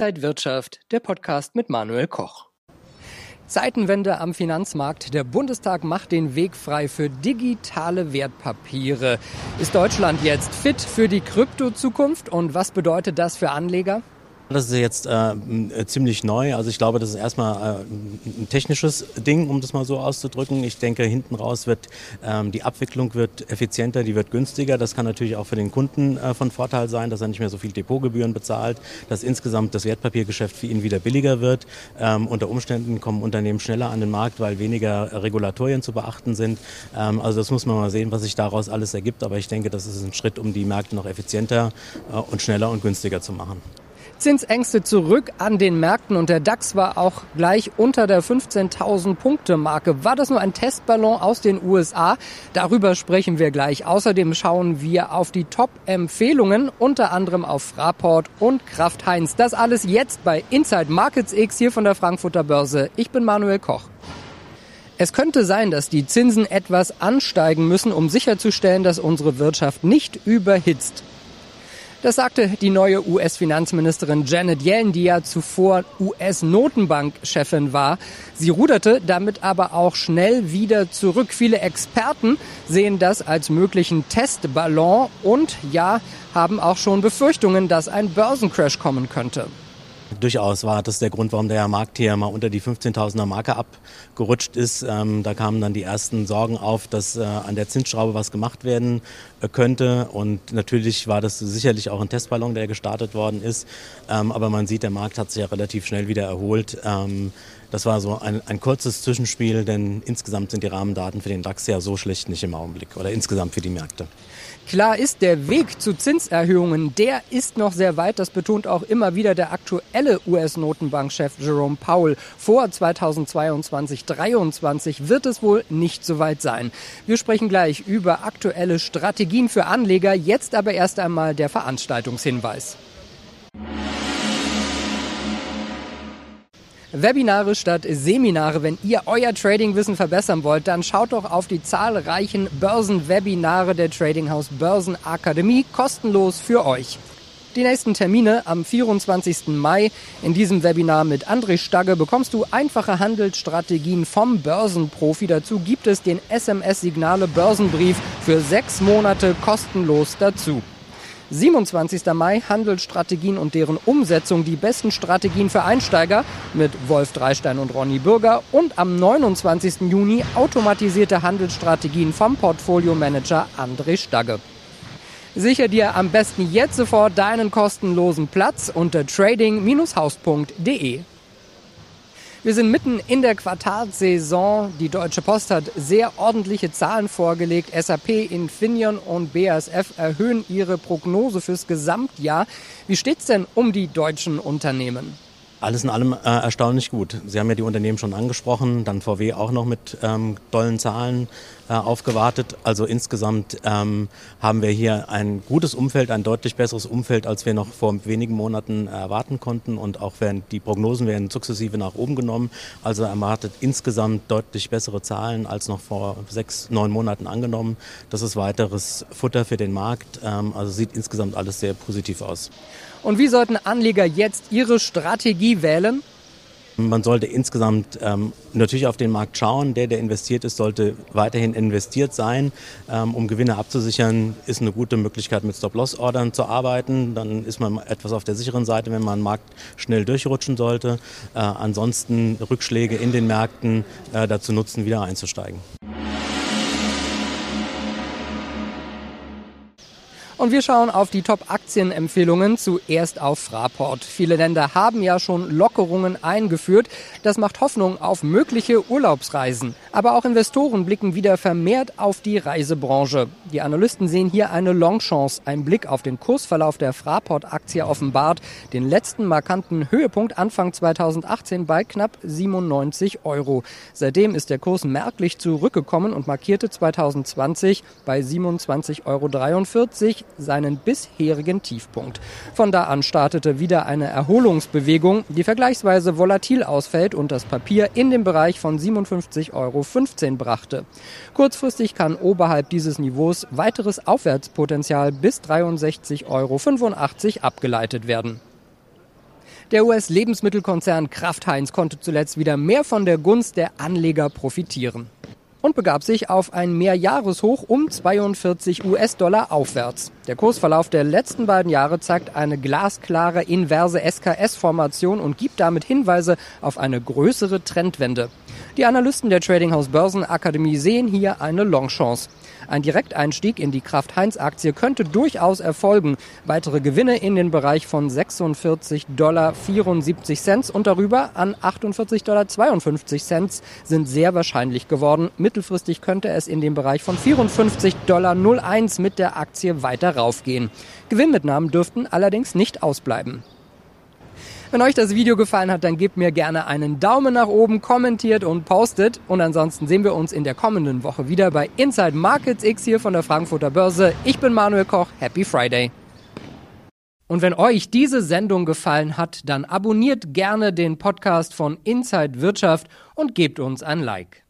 Inside Wirtschaft, der Podcast mit Manuel Koch. Zeitenwende am Finanzmarkt. Der Bundestag macht den Weg frei für digitale Wertpapiere. Ist Deutschland jetzt fit für die Kryptozukunft und was bedeutet das für Anleger? Das ist jetzt äh, ziemlich neu. Also ich glaube, das ist erstmal äh, ein technisches Ding, um das mal so auszudrücken. Ich denke, hinten raus wird ähm, die Abwicklung wird effizienter, die wird günstiger. Das kann natürlich auch für den Kunden äh, von Vorteil sein, dass er nicht mehr so viel Depotgebühren bezahlt, dass insgesamt das Wertpapiergeschäft für ihn wieder billiger wird. Ähm, unter Umständen kommen Unternehmen schneller an den Markt, weil weniger Regulatorien zu beachten sind. Ähm, also das muss man mal sehen, was sich daraus alles ergibt. Aber ich denke, das ist ein Schritt, um die Märkte noch effizienter äh, und schneller und günstiger zu machen. Zinsängste zurück an den Märkten und der DAX war auch gleich unter der 15.000 Punkte Marke. War das nur ein Testballon aus den USA? Darüber sprechen wir gleich. Außerdem schauen wir auf die Top-Empfehlungen, unter anderem auf Fraport und Kraft Heinz. Das alles jetzt bei Inside Markets X hier von der Frankfurter Börse. Ich bin Manuel Koch. Es könnte sein, dass die Zinsen etwas ansteigen müssen, um sicherzustellen, dass unsere Wirtschaft nicht überhitzt. Das sagte die neue US-Finanzministerin Janet Yellen, die ja zuvor US-Notenbank-Chefin war. Sie ruderte damit aber auch schnell wieder zurück. Viele Experten sehen das als möglichen Testballon und ja, haben auch schon Befürchtungen, dass ein Börsencrash kommen könnte. Durchaus war das der Grund, warum der Markt hier mal unter die 15.000er Marke abgerutscht ist. Ähm, da kamen dann die ersten Sorgen auf, dass äh, an der Zinsschraube was gemacht werden äh, könnte. Und natürlich war das sicherlich auch ein Testballon, der gestartet worden ist. Ähm, aber man sieht, der Markt hat sich ja relativ schnell wieder erholt. Ähm, das war so ein, ein kurzes Zwischenspiel, denn insgesamt sind die Rahmendaten für den DAX ja so schlecht nicht im Augenblick oder insgesamt für die Märkte. Klar ist, der Weg zu Zinserhöhungen, der ist noch sehr weit. Das betont auch immer wieder der aktuelle US-Notenbankchef Jerome Powell. Vor 2022, 2023 wird es wohl nicht so weit sein. Wir sprechen gleich über aktuelle Strategien für Anleger. Jetzt aber erst einmal der Veranstaltungshinweis. Webinare statt Seminare. Wenn ihr euer Tradingwissen verbessern wollt, dann schaut doch auf die zahlreichen Börsenwebinare der Tradinghaus Börsenakademie kostenlos für euch. Die nächsten Termine am 24. Mai. In diesem Webinar mit André Stagge bekommst du einfache Handelsstrategien vom Börsenprofi. Dazu gibt es den SMS-Signale Börsenbrief für sechs Monate kostenlos dazu. 27. Mai Handelsstrategien und deren Umsetzung, die besten Strategien für Einsteiger mit Wolf Dreistein und Ronny Bürger und am 29. Juni automatisierte Handelsstrategien vom Portfolio-Manager André Stagge. Sicher dir am besten jetzt sofort deinen kostenlosen Platz unter trading-haus.de. Wir sind mitten in der Quartalsaison. Die Deutsche Post hat sehr ordentliche Zahlen vorgelegt. SAP, Infineon und BASF erhöhen ihre Prognose fürs Gesamtjahr. Wie steht's denn um die deutschen Unternehmen? Alles in allem äh, erstaunlich gut. Sie haben ja die Unternehmen schon angesprochen, dann VW auch noch mit ähm, tollen Zahlen äh, aufgewartet. Also insgesamt ähm, haben wir hier ein gutes Umfeld, ein deutlich besseres Umfeld, als wir noch vor wenigen Monaten erwarten konnten. Und auch werden die Prognosen werden sukzessive nach oben genommen. Also erwartet insgesamt deutlich bessere Zahlen als noch vor sechs, neun Monaten angenommen. Das ist weiteres Futter für den Markt. Ähm, also sieht insgesamt alles sehr positiv aus. Und wie sollten Anleger jetzt ihre Strategie wählen? Man sollte insgesamt ähm, natürlich auf den Markt schauen. Der, der investiert ist, sollte weiterhin investiert sein. Ähm, um Gewinne abzusichern, ist eine gute Möglichkeit, mit Stop-Loss-Ordern zu arbeiten. Dann ist man etwas auf der sicheren Seite, wenn man einen Markt schnell durchrutschen sollte. Äh, ansonsten Rückschläge in den Märkten äh, dazu nutzen, wieder einzusteigen. Und wir schauen auf die Top-Aktienempfehlungen zuerst auf Fraport. Viele Länder haben ja schon Lockerungen eingeführt. Das macht Hoffnung auf mögliche Urlaubsreisen. Aber auch Investoren blicken wieder vermehrt auf die Reisebranche. Die Analysten sehen hier eine Longchance. Ein Blick auf den Kursverlauf der Fraport-Aktie offenbart den letzten markanten Höhepunkt Anfang 2018 bei knapp 97 Euro. Seitdem ist der Kurs merklich zurückgekommen und markierte 2020 bei 27,43 Euro seinen bisherigen Tiefpunkt. Von da an startete wieder eine Erholungsbewegung, die vergleichsweise volatil ausfällt und das Papier in den Bereich von 57,15 Euro brachte. Kurzfristig kann oberhalb dieses Niveaus weiteres Aufwärtspotenzial bis 63,85 Euro abgeleitet werden. Der US-Lebensmittelkonzern Kraft Heinz konnte zuletzt wieder mehr von der Gunst der Anleger profitieren und begab sich auf ein Mehrjahreshoch um 42 US-Dollar aufwärts. Der Kursverlauf der letzten beiden Jahre zeigt eine glasklare inverse SKS-Formation und gibt damit Hinweise auf eine größere Trendwende. Die Analysten der Trading House Börsenakademie sehen hier eine Longchance. Ein Direkteinstieg in die Kraft-Heinz-Aktie könnte durchaus erfolgen. Weitere Gewinne in den Bereich von 46,74 Dollar und darüber an 48,52 Dollar sind sehr wahrscheinlich geworden. Mittelfristig könnte es in den Bereich von 54,01 Dollar mit der Aktie weiter raufgehen. Gewinnmitnahmen dürften allerdings nicht ausbleiben. Wenn euch das Video gefallen hat, dann gebt mir gerne einen Daumen nach oben, kommentiert und postet. Und ansonsten sehen wir uns in der kommenden Woche wieder bei Inside Markets X hier von der Frankfurter Börse. Ich bin Manuel Koch. Happy Friday. Und wenn euch diese Sendung gefallen hat, dann abonniert gerne den Podcast von Inside Wirtschaft und gebt uns ein Like.